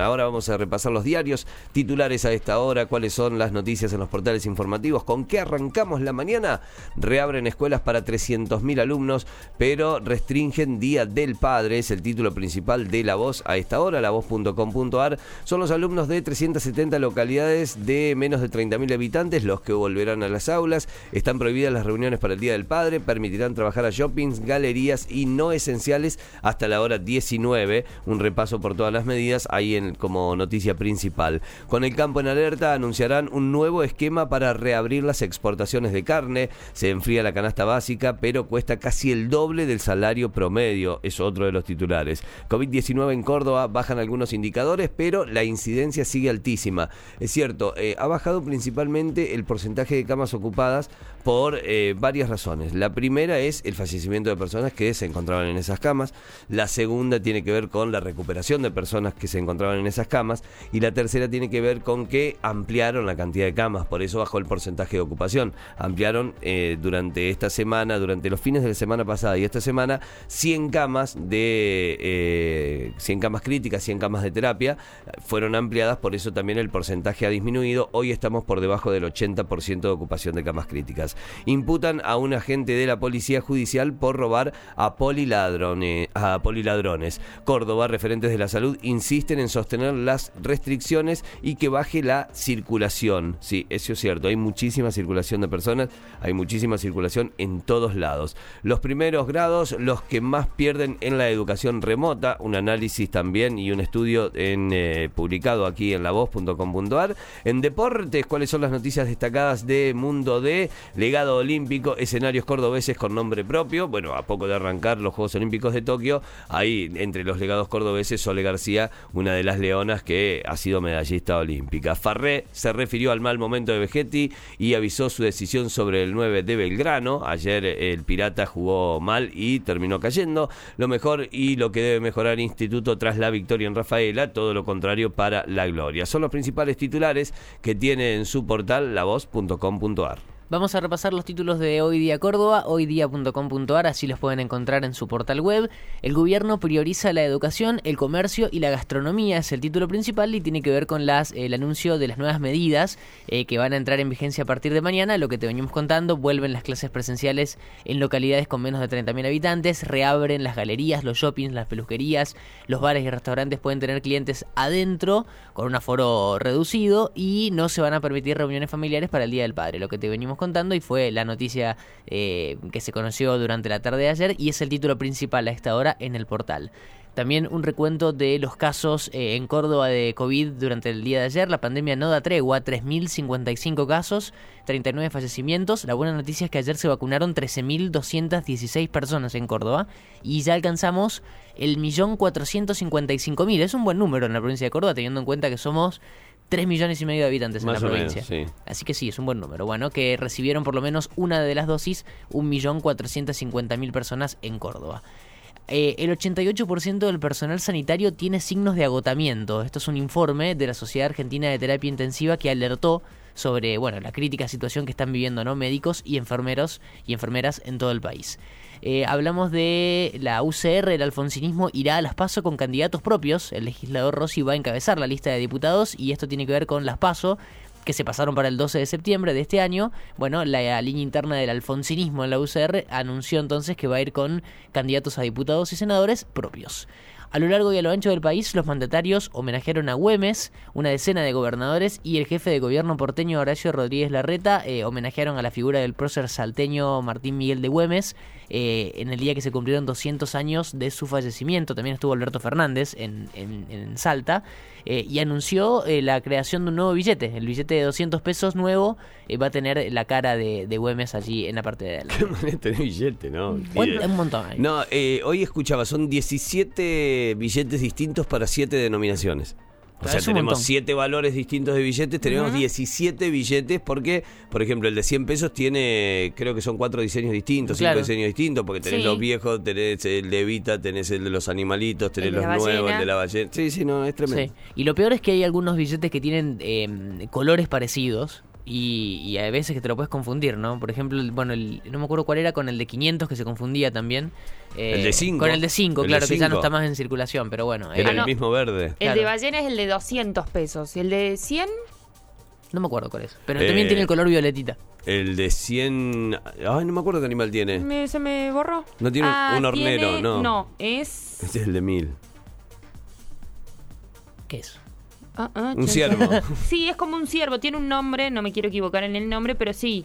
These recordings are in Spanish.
Ahora vamos a repasar los diarios titulares a esta hora, cuáles son las noticias en los portales informativos, con qué arrancamos la mañana. Reabren escuelas para 300.000 alumnos, pero restringen Día del Padre, es el título principal de La Voz a esta hora, lavoz.com.ar. Son los alumnos de 370 localidades de menos de 30.000 habitantes los que volverán a las aulas. Están prohibidas las reuniones para el Día del Padre, permitirán trabajar a shoppings, galerías y no esenciales hasta la hora 19. Un repaso por todas las medidas ahí en como noticia principal. Con el campo en alerta anunciarán un nuevo esquema para reabrir las exportaciones de carne. Se enfría la canasta básica, pero cuesta casi el doble del salario promedio. Es otro de los titulares. COVID-19 en Córdoba bajan algunos indicadores, pero la incidencia sigue altísima. Es cierto, eh, ha bajado principalmente el porcentaje de camas ocupadas por eh, varias razones. La primera es el fallecimiento de personas que se encontraban en esas camas. La segunda tiene que ver con la recuperación de personas que se encontraban en esas camas. Y la tercera tiene que ver con que ampliaron la cantidad de camas, por eso bajó el porcentaje de ocupación. Ampliaron eh, durante esta semana, durante los fines de la semana pasada y esta semana, 100 camas de 100 eh, camas críticas, 100 camas de terapia, fueron ampliadas, por eso también el porcentaje ha disminuido. Hoy estamos por debajo del 80% de ocupación de camas críticas. Imputan a un agente de la policía judicial por robar a poliladrones. A poliladrones. Córdoba, referentes de la salud, insisten en sostener tener las restricciones y que baje la circulación. Sí, eso es cierto, hay muchísima circulación de personas, hay muchísima circulación en todos lados. Los primeros grados, los que más pierden en la educación remota, un análisis también y un estudio eh, publicado aquí en lavoz.com.ar. En deportes, ¿cuáles son las noticias destacadas de Mundo D? Legado olímpico, escenarios cordobeses con nombre propio. Bueno, a poco de arrancar los Juegos Olímpicos de Tokio, ahí entre los legados cordobeses, Sole García, una de las leonas que ha sido medallista olímpica. Farré se refirió al mal momento de Vegetti y avisó su decisión sobre el 9 de Belgrano. Ayer el Pirata jugó mal y terminó cayendo. Lo mejor y lo que debe mejorar Instituto tras la victoria en Rafaela, todo lo contrario para la gloria. Son los principales titulares que tiene en su portal lavoz.com.ar. Vamos a repasar los títulos de Hoy Día Córdoba, hoydía.com.ar, así los pueden encontrar en su portal web. El gobierno prioriza la educación, el comercio y la gastronomía, es el título principal y tiene que ver con las, el anuncio de las nuevas medidas eh, que van a entrar en vigencia a partir de mañana. Lo que te venimos contando, vuelven las clases presenciales en localidades con menos de 30.000 habitantes, reabren las galerías, los shoppings, las peluquerías, los bares y restaurantes pueden tener clientes adentro con un aforo reducido y no se van a permitir reuniones familiares para el Día del Padre. Lo que te venimos contando y fue la noticia eh, que se conoció durante la tarde de ayer y es el título principal a esta hora en el portal. También un recuento de los casos eh, en Córdoba de COVID durante el día de ayer. La pandemia no da tregua, 3.055 casos, 39 fallecimientos. La buena noticia es que ayer se vacunaron 13.216 personas en Córdoba y ya alcanzamos el millón 455.000. Es un buen número en la provincia de Córdoba, teniendo en cuenta que somos 3 millones y medio de habitantes en la provincia. Así que sí, es un buen número. Bueno, que recibieron por lo menos una de las dosis, 1.450.000 personas en Córdoba. Eh, el 88% del personal sanitario tiene signos de agotamiento. Esto es un informe de la Sociedad Argentina de Terapia Intensiva que alertó sobre bueno, la crítica situación que están viviendo ¿no? médicos y enfermeros y enfermeras en todo el país. Eh, hablamos de la UCR, el alfonsinismo irá a las PASO con candidatos propios. El legislador Rossi va a encabezar la lista de diputados y esto tiene que ver con las PASO que se pasaron para el 12 de septiembre de este año. Bueno, la línea interna del alfonsinismo en la UCR anunció entonces que va a ir con candidatos a diputados y senadores propios. A lo largo y a lo ancho del país, los mandatarios homenajearon a Güemes, una decena de gobernadores y el jefe de gobierno porteño Horacio Rodríguez Larreta eh, homenajearon a la figura del prócer salteño Martín Miguel de Güemes eh, en el día que se cumplieron 200 años de su fallecimiento. También estuvo Alberto Fernández en, en, Salta eh, y anunció la creación de un nuevo billete. El billete de 200 pesos nuevo va a tener la cara de, de, Güemes allí en la parte de adelante. Qué manera tener billete, ¿no? un montón. No, hoy escuchaba, son 17 billetes distintos para siete denominaciones. O sea, tenemos siete valores distintos de billetes, tenemos 17 billetes porque, por ejemplo, el de 100 pesos tiene, creo que son cuatro diseños distintos, cinco diseños distintos, porque tenés los viejos, tenés el de Evita, tenés el de los animalitos, tenés los nuevos, el de la ballena. Sí, sí, no, es tremendo. Y lo peor es que hay algunos billetes que tienen em, colores parecidos y, y hay veces que te lo puedes confundir, ¿no? Por ejemplo, el- bueno, el- no me acuerdo cuál era con el de 500 que se confundía también. eh, El de cinco. Con el de 5, El de claro, que ya no está más en circulación, pero bueno. Era eh, el no. mismo verde. El Claro. de ballena es el de 200 pesos. Y el de 100, No me acuerdo cuál es. Pero Eh, también tiene el color violetita. El de 100. Ay, no me acuerdo qué animal tiene. me- se me borró. No tiene un- Ah, un hornero, tiene- no. No, es... Este es el de 1000. ¿Qué es? Ah, ah, Un ciervo. Sí, es como un ciervo. Tiene un nombre, no me quiero equivocar en el nombre, pero sí.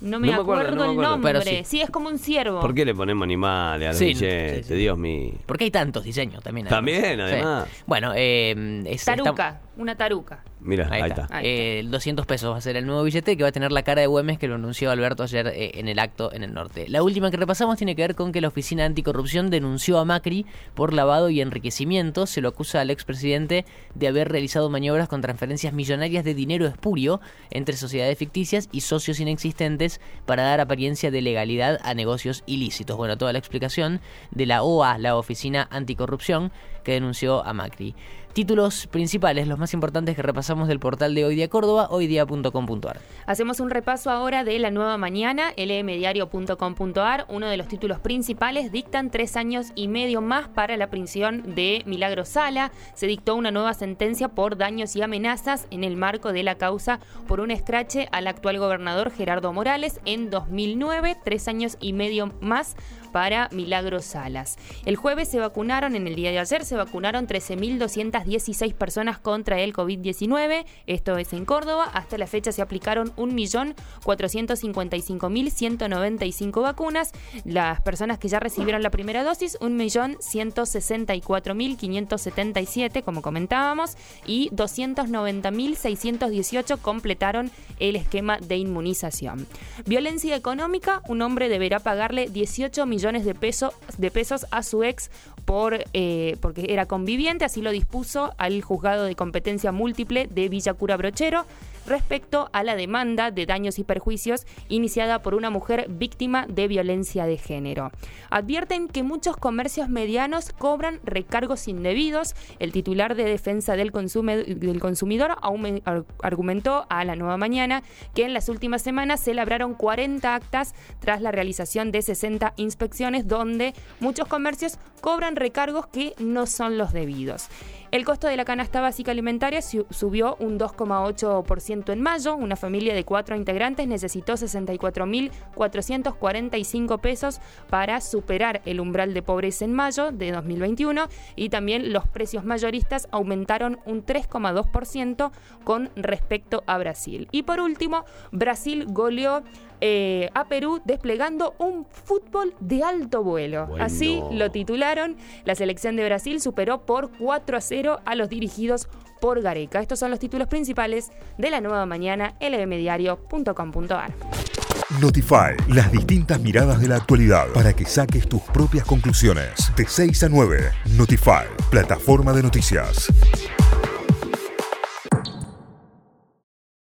No me, No me acuerdo, acuerdo, no me el acuerdo. nombre. Pero sí. sí. es como un ciervo. ¿Por qué le ponemos animales a los Sí, billetes? sí, sí. Dios mío. Porque hay tantos diseños también. además. También, Sí. además. Bueno, eh, es, Taruca, está- una taruca. Mira, ahí, Ahí está. está. Ahí Eh, 200 pesos va a ser el nuevo billete que va a tener la cara de Güemes que lo anunció Alberto ayer eh, en el acto en el norte. La última que repasamos tiene que ver con que la Oficina Anticorrupción denunció a Macri por lavado y enriquecimiento. Se lo acusa al expresidente de haber realizado maniobras con transferencias millonarias de dinero espurio entre sociedades ficticias y socios inexistentes para dar apariencia de legalidad a negocios ilícitos. Bueno, toda la explicación de la OA, la Oficina Anticorrupción, que denunció a Macri. Títulos principales, los más importantes que repasamos del portal de Hoy Día Córdoba, hoydia.com.ar. Hacemos un repaso ahora de la nueva mañana, lmdiario.com.ar. Uno de los títulos principales dictan tres años y medio más para la prisión de Milagro Sala. Se dictó una nueva sentencia por daños y amenazas en el marco de la causa por un escrache al actual gobernador Gerardo Morales en 2009. Tres años y medio más para Milagro Salas. El jueves se vacunaron, en el día de ayer se vacunaron 13.216 personas contra el COVID-19, esto es en Córdoba. Hasta la fecha se aplicaron 1.455.195 vacunas. Las personas que ya recibieron la primera dosis, 1.164.577, como comentábamos, y 290.618 completaron el esquema de inmunización. Violencia económica, un hombre deberá pagarle 18 millones de, peso- de pesos a su ex por, eh, porque era conviviente, así lo dispuso al juzgado de competencia múltiple de Villa Cura Brochero respecto a la demanda de daños y perjuicios iniciada por una mujer víctima de violencia de género. Advierten que muchos comercios medianos cobran recargos indebidos. El titular de defensa del, del consumidor argumentó a la nueva mañana que en las últimas semanas se labraron 40 actas tras la realización de 60 inspecciones donde muchos comercios cobran recargos que no son los debidos. El costo de la canasta básica alimentaria su- subió un 2,8% en mayo. Una familia de cuatro integrantes necesitó 64.445 pesos para superar el umbral de pobreza en mayo de 2021 y también los precios mayoristas aumentaron un 3,2% con respecto a Brasil. Y por último, Brasil goleó eh, a Perú desplegando un fútbol de alto vuelo. Bueno. Así lo titularon. La selección de Brasil superó por 4 a 0 a los dirigidos por Gareca. Estos son los títulos principales de la nueva mañana lbmdiario.com.ar. Notify, las distintas miradas de la actualidad para que saques tus propias conclusiones. De 6 a 9, Notify, plataforma de noticias.